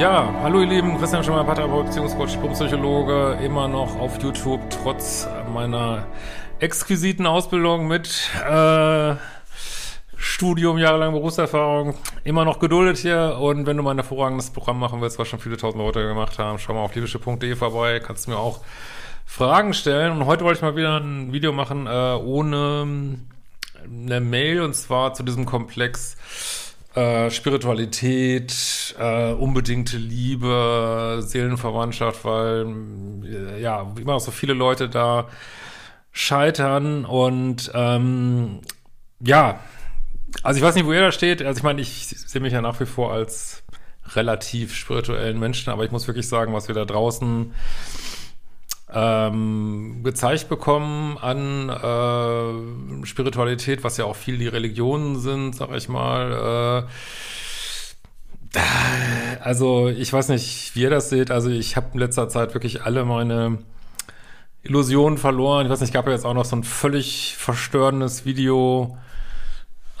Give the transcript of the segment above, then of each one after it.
Ja, hallo ihr Lieben, Christian Schimmer, Paartherapeut, Beziehungscoach, Psychologe, immer noch auf YouTube, trotz meiner exquisiten Ausbildung mit äh, Studium, jahrelang Berufserfahrung, immer noch geduldet hier. Und wenn du mal ein hervorragendes Programm machen willst, was schon viele tausend Leute gemacht haben, schau mal auf libysche.de vorbei, kannst mir auch Fragen stellen. Und heute wollte ich mal wieder ein Video machen äh, ohne eine Mail und zwar zu diesem Komplex äh, Spiritualität, äh, unbedingte Liebe, Seelenverwandtschaft, weil äh, ja immer noch so viele Leute da scheitern und ähm, ja, also ich weiß nicht, wo ihr da steht. Also ich meine, ich sehe mich ja nach wie vor als relativ spirituellen Menschen, aber ich muss wirklich sagen, was wir da draußen ähm, gezeigt bekommen an äh, Spiritualität, was ja auch viel die Religionen sind, sag ich mal. Äh, also ich weiß nicht, wie ihr das seht. Also ich habe in letzter Zeit wirklich alle meine Illusionen verloren. Ich weiß nicht, gab ja jetzt auch noch so ein völlig verstörendes Video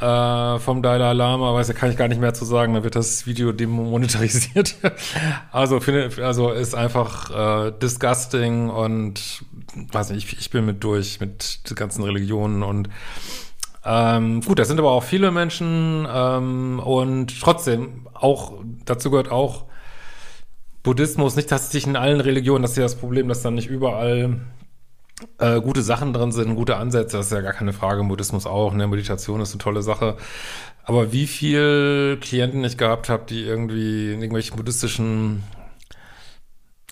äh, vom Dalai Lama, weiß, da kann ich gar nicht mehr zu sagen, dann wird das Video demonetarisiert. also finde, also ist einfach äh, disgusting und weiß nicht, ich, ich bin mit durch mit den ganzen Religionen und ähm, gut, das sind aber auch viele Menschen ähm, und trotzdem auch dazu gehört auch Buddhismus, nicht, dass sich in allen Religionen, das ist ja das Problem, dass dann nicht überall äh, gute Sachen drin sind, gute Ansätze, das ist ja gar keine Frage. Buddhismus auch, ne? Meditation ist eine tolle Sache. Aber wie viel Klienten ich gehabt habe, die irgendwie in irgendwelchen buddhistischen,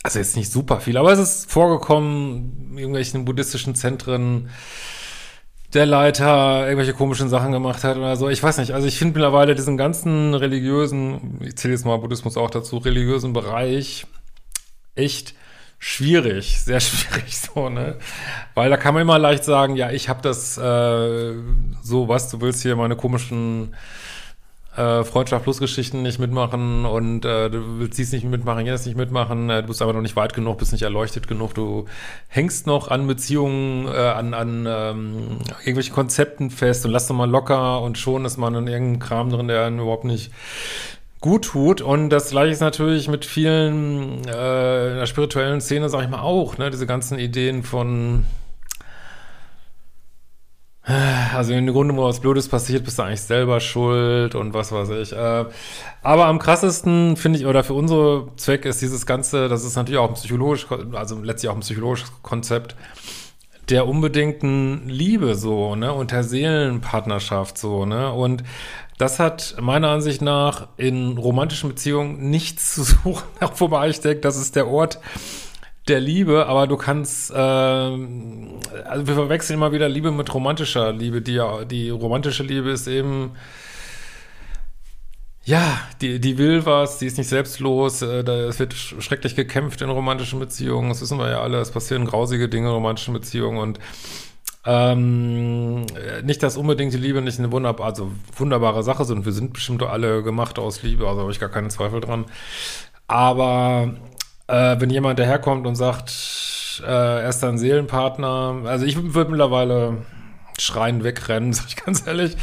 also jetzt nicht super viel, aber es ist vorgekommen, in irgendwelchen buddhistischen Zentren, der Leiter irgendwelche komischen Sachen gemacht hat oder so. Ich weiß nicht. Also ich finde mittlerweile diesen ganzen religiösen, ich zähle jetzt mal Buddhismus auch dazu, religiösen Bereich echt schwierig, sehr schwierig so, ne? Weil da kann man immer leicht sagen, ja, ich habe das äh, so, was, du willst hier meine komischen äh, Freundschaft plus Geschichten nicht mitmachen und äh, du willst dies nicht mitmachen, jenes nicht mitmachen, äh, du bist aber noch nicht weit genug, bist nicht erleuchtet genug, du hängst noch an Beziehungen, äh, an, an ähm, irgendwelchen Konzepten fest und lass doch mal locker und schon ist man in irgendeinem Kram drin, der einen überhaupt nicht gut tut. Und das gleiche ist natürlich mit vielen äh, in der spirituellen Szene, sag ich mal, auch, ne? Diese ganzen Ideen von also im Grunde, wo was Blödes passiert, bist du eigentlich selber schuld und was weiß ich. Äh, aber am krassesten finde ich, oder für unsere Zweck ist dieses Ganze, das ist natürlich auch ein psychologisch, also letztlich auch ein psychologisches Konzept der unbedingten Liebe so, ne, und der Seelenpartnerschaft so, ne, und das hat meiner Ansicht nach in romantischen Beziehungen nichts zu suchen, wobei ich denke, das ist der Ort, der Liebe, aber du kannst, äh, also wir verwechseln immer wieder Liebe mit romantischer Liebe. Die, die romantische Liebe ist eben, ja, die, die will was, die ist nicht selbstlos, äh, da, es wird schrecklich gekämpft in romantischen Beziehungen, das wissen wir ja alle, es passieren grausige Dinge in romantischen Beziehungen und ähm, nicht, dass unbedingt die Liebe nicht eine wunderbar, also wunderbare Sache sind. Wir sind bestimmt alle gemacht aus Liebe, also habe ich gar keinen Zweifel dran. Aber äh, wenn jemand daherkommt und sagt, äh, er ist ein Seelenpartner, also ich würde mittlerweile schreien wegrennen, sag ich ganz ehrlich.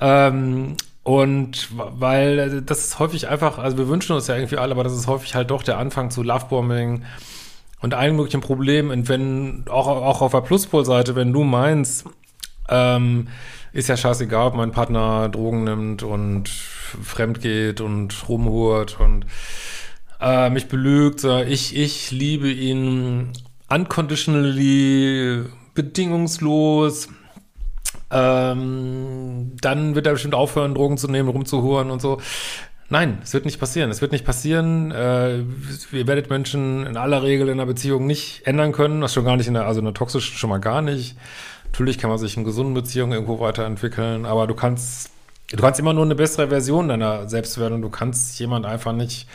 Ähm, und weil das ist häufig einfach, also wir wünschen uns ja irgendwie alle, aber das ist häufig halt doch der Anfang zu Lovebombing und allen möglichen Problemen. Und wenn, auch, auch auf der Pluspol-Seite, wenn du meinst, ähm, ist ja scheißegal, ob mein Partner Drogen nimmt und fremd geht und rumhurt und äh, mich belügt. Ich, ich liebe ihn unconditionally, bedingungslos. Ähm, dann wird er bestimmt aufhören, Drogen zu nehmen, rumzuhuren und so. Nein, es wird nicht passieren. Es wird nicht passieren. Äh, ihr werdet Menschen in aller Regel in einer Beziehung nicht ändern können. Das schon gar nicht in der, also in der toxischen schon mal gar nicht. Natürlich kann man sich in gesunden Beziehungen irgendwo weiterentwickeln, aber du kannst, du kannst immer nur eine bessere Version deiner selbst werden und du kannst jemand einfach nicht,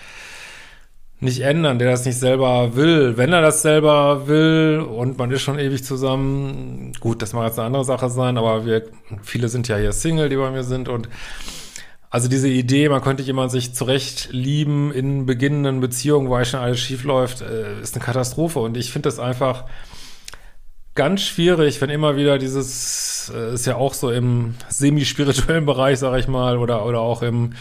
nicht ändern, der das nicht selber will. Wenn er das selber will und man ist schon ewig zusammen, gut, das mag jetzt eine andere Sache sein, aber wir, viele sind ja hier Single, die bei mir sind und also diese Idee, man könnte jemand sich zurecht lieben in beginnenden Beziehungen, eigentlich schon alles schief läuft, äh, ist eine Katastrophe. Und ich finde das einfach ganz schwierig, wenn immer wieder dieses, äh, ist ja auch so im semi-spirituellen Bereich, sag ich mal, oder, oder auch im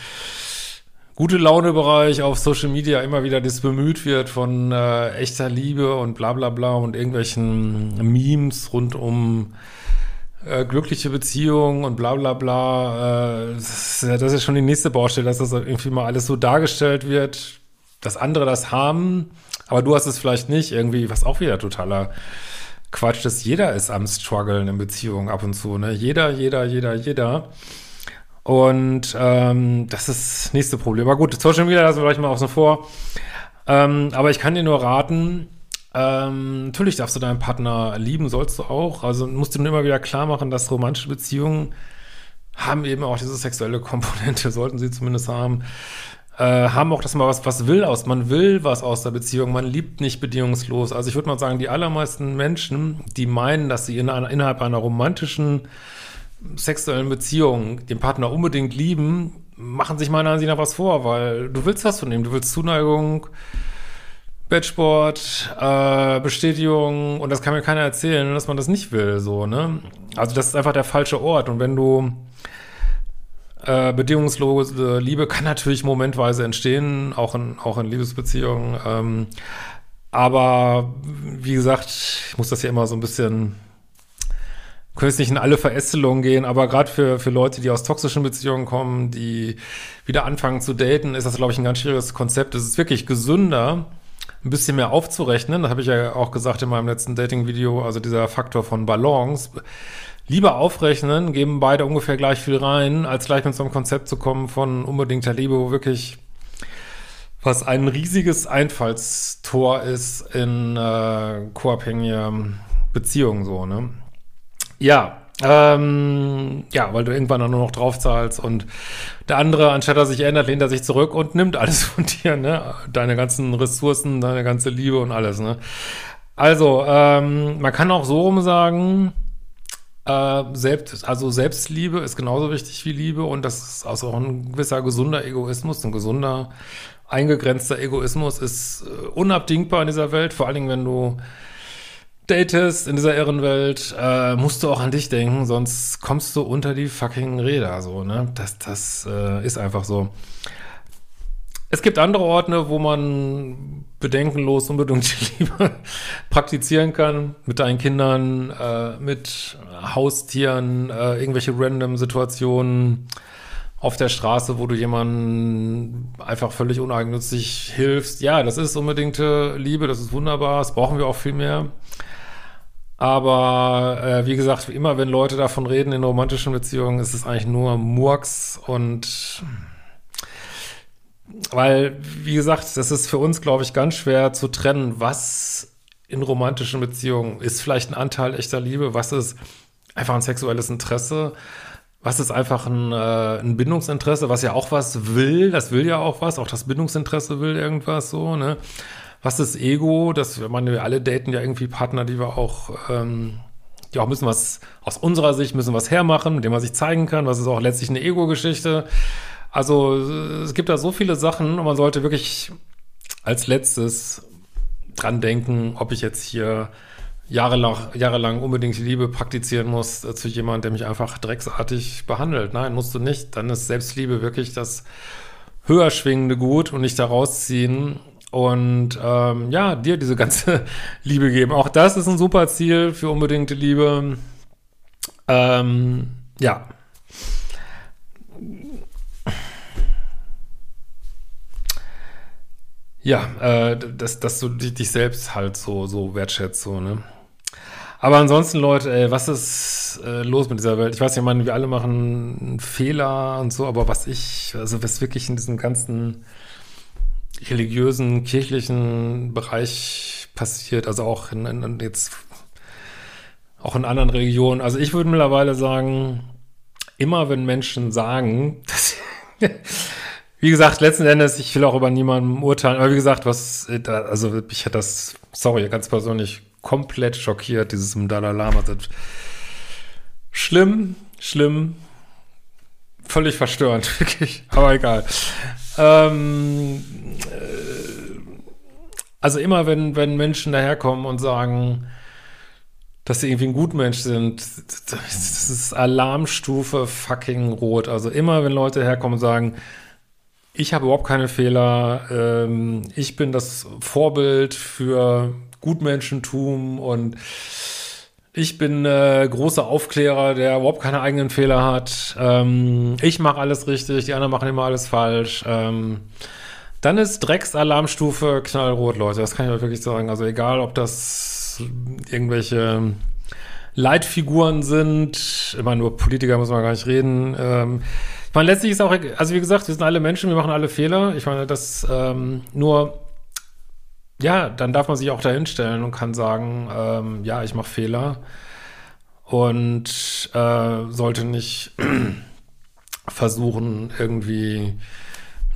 gute Laune-Bereich auf Social Media immer wieder das bemüht wird von äh, echter Liebe und bla bla bla und irgendwelchen Memes rund um äh, glückliche Beziehung und bla bla bla. Äh, das, ist, das ist schon die nächste Baustelle, dass das irgendwie mal alles so dargestellt wird, dass andere das haben, aber du hast es vielleicht nicht. Irgendwie, was auch wieder totaler Quatsch ist. Jeder ist am struggeln in Beziehungen ab und zu. Ne? Jeder, jeder, jeder, jeder. Und ähm, das ist das nächste Problem. Aber gut, Social Media lassen wir gleich mal außen vor. Ähm, aber ich kann dir nur raten, ähm, natürlich darfst du deinen Partner lieben, sollst du auch. Also musst du nur immer wieder klar machen, dass romantische Beziehungen haben eben auch diese sexuelle Komponente, sollten sie zumindest haben. Äh, haben auch, dass man was, was will aus, man will was aus der Beziehung, man liebt nicht bedingungslos. Also ich würde mal sagen, die allermeisten Menschen, die meinen, dass sie in einer, innerhalb einer romantischen sexuellen Beziehung den Partner unbedingt lieben, machen sich meiner Ansicht nach was vor, weil du willst was von ihm, du willst Zuneigung, Bettsport, äh, Bestätigung und das kann mir keiner erzählen, dass man das nicht will, so, ne? Also das ist einfach der falsche Ort und wenn du äh, bedingungslose Liebe kann natürlich momentweise entstehen, auch in, auch in Liebesbeziehungen, ähm, aber wie gesagt, ich muss das ja immer so ein bisschen können jetzt nicht in alle Verästelungen gehen, aber gerade für, für Leute, die aus toxischen Beziehungen kommen, die wieder anfangen zu daten, ist das, glaube ich, ein ganz schwieriges Konzept. Es ist wirklich gesünder, ein bisschen mehr aufzurechnen. Das habe ich ja auch gesagt in meinem letzten Dating-Video, also dieser Faktor von Balance. Lieber aufrechnen, geben beide ungefähr gleich viel rein, als gleich mit so einem Konzept zu kommen von unbedingter Liebe, wo wirklich was ein riesiges Einfallstor ist in äh, co-abhängige Beziehungen so, ne? Ja, ähm, ja, weil du irgendwann dann nur noch draufzahlst und der andere, anstatt dass sich ändert, lehnt er sich zurück und nimmt alles von dir, ne? Deine ganzen Ressourcen, deine ganze Liebe und alles, ne? Also, ähm, man kann auch so rum sagen, äh, selbst, also Selbstliebe ist genauso wichtig wie Liebe und das ist also auch ein gewisser gesunder Egoismus, ein gesunder, eingegrenzter Egoismus ist äh, unabdingbar in dieser Welt, vor allen Dingen, wenn du datest in dieser Irrenwelt, äh, musst du auch an dich denken, sonst kommst du unter die fucking Räder, so, ne? Das, das äh, ist einfach so. Es gibt andere Orte, wo man bedenkenlos unbedingt Liebe praktizieren kann, mit deinen Kindern, äh, mit Haustieren, äh, irgendwelche random Situationen auf der Straße, wo du jemanden einfach völlig uneigennützig hilfst. Ja, das ist unbedingte Liebe, das ist wunderbar, das brauchen wir auch viel mehr. Aber äh, wie gesagt, immer wenn Leute davon reden in romantischen Beziehungen, ist es eigentlich nur Murks und weil, wie gesagt, das ist für uns, glaube ich, ganz schwer zu trennen, was in romantischen Beziehungen ist vielleicht ein Anteil echter Liebe, was ist einfach ein sexuelles Interesse, was ist einfach ein, äh, ein Bindungsinteresse, was ja auch was will, das will ja auch was, auch das Bindungsinteresse will irgendwas so, ne? Was ist Ego? Das, ich meine, wir alle daten ja irgendwie Partner, die wir auch, ähm, die auch müssen was, aus unserer Sicht müssen was hermachen, mit dem man sich zeigen kann. Was ist auch letztlich eine Ego-Geschichte? Also, es gibt da so viele Sachen und man sollte wirklich als letztes dran denken, ob ich jetzt hier jahrelang, jahrelang unbedingt Liebe praktizieren muss zu jemandem, der mich einfach drecksartig behandelt. Nein, musst du nicht. Dann ist Selbstliebe wirklich das höher schwingende Gut und nicht da rausziehen und ähm, ja, dir diese ganze Liebe geben. Auch das ist ein super Ziel für unbedingte Liebe. Ähm, ja. Ja, äh, dass, dass du dich selbst halt so, so wertschätzt, so, ne? Aber ansonsten, Leute, ey, was ist äh, los mit dieser Welt? Ich weiß ich meine, wir alle machen Fehler und so, aber was ich, also was wirklich in diesem ganzen religiösen, kirchlichen Bereich passiert, also auch in, in, jetzt auch in anderen Religionen. Also ich würde mittlerweile sagen, immer wenn Menschen sagen, dass wie gesagt, letzten Endes, ich will auch über niemanden urteilen, aber wie gesagt, was, also ich hätte das, sorry, ganz persönlich komplett schockiert, dieses im Dalai Lama. Schlimm, schlimm, völlig verstörend, wirklich, aber egal. Ähm, äh, also immer, wenn, wenn Menschen daherkommen und sagen, dass sie irgendwie ein Gutmensch sind, das ist Alarmstufe fucking rot. Also immer, wenn Leute herkommen und sagen, ich habe überhaupt keine Fehler, ähm, ich bin das Vorbild für Gutmenschentum und ich bin äh, großer Aufklärer, der überhaupt keine eigenen Fehler hat. Ähm, ich mache alles richtig, die anderen machen immer alles falsch. Ähm, dann ist Drecksalarmstufe knallrot, Leute. Das kann ich euch wirklich sagen. Also egal, ob das irgendwelche Leitfiguren sind. Meine, nur Politiker muss man gar nicht reden. Ähm, ich meine, letztlich ist auch, also wie gesagt, wir sind alle Menschen, wir machen alle Fehler. Ich meine, das ähm, nur, ja, dann darf man sich auch dahinstellen und kann sagen, ähm, ja, ich mache Fehler und äh, sollte nicht versuchen, irgendwie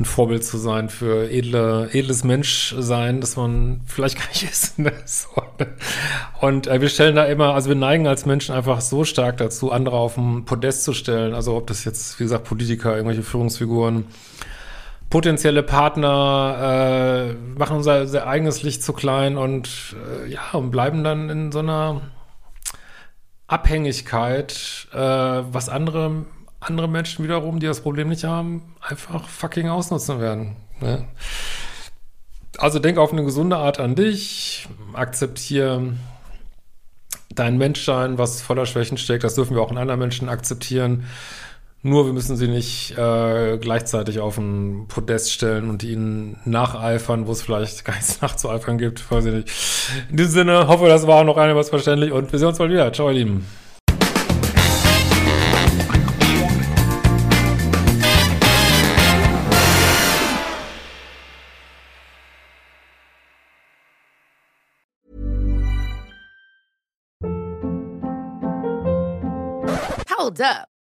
ein Vorbild zu sein für edle, edles Menschsein, das man vielleicht gar nicht ist. Ne? Und äh, wir stellen da immer, also wir neigen als Menschen einfach so stark dazu, andere auf den Podest zu stellen. Also ob das jetzt, wie gesagt, Politiker, irgendwelche Führungsfiguren, potenzielle Partner äh, machen unser, unser eigenes Licht zu klein und äh, ja, und bleiben dann in so einer Abhängigkeit, äh, was andere andere Menschen wiederum, die das Problem nicht haben, einfach fucking ausnutzen werden. Ne? Also denk auf eine gesunde Art an dich, akzeptiere dein Menschsein, was voller Schwächen steckt, das dürfen wir auch in anderen Menschen akzeptieren. Nur wir müssen sie nicht äh, gleichzeitig auf ein Podest stellen und ihnen nacheifern, wo es vielleicht gar nichts nachzueifern gibt. Weiß ich nicht. In diesem Sinne, hoffe, das war noch was verständlich und wir sehen uns bald wieder. Ciao, ihr Lieben. Hold up.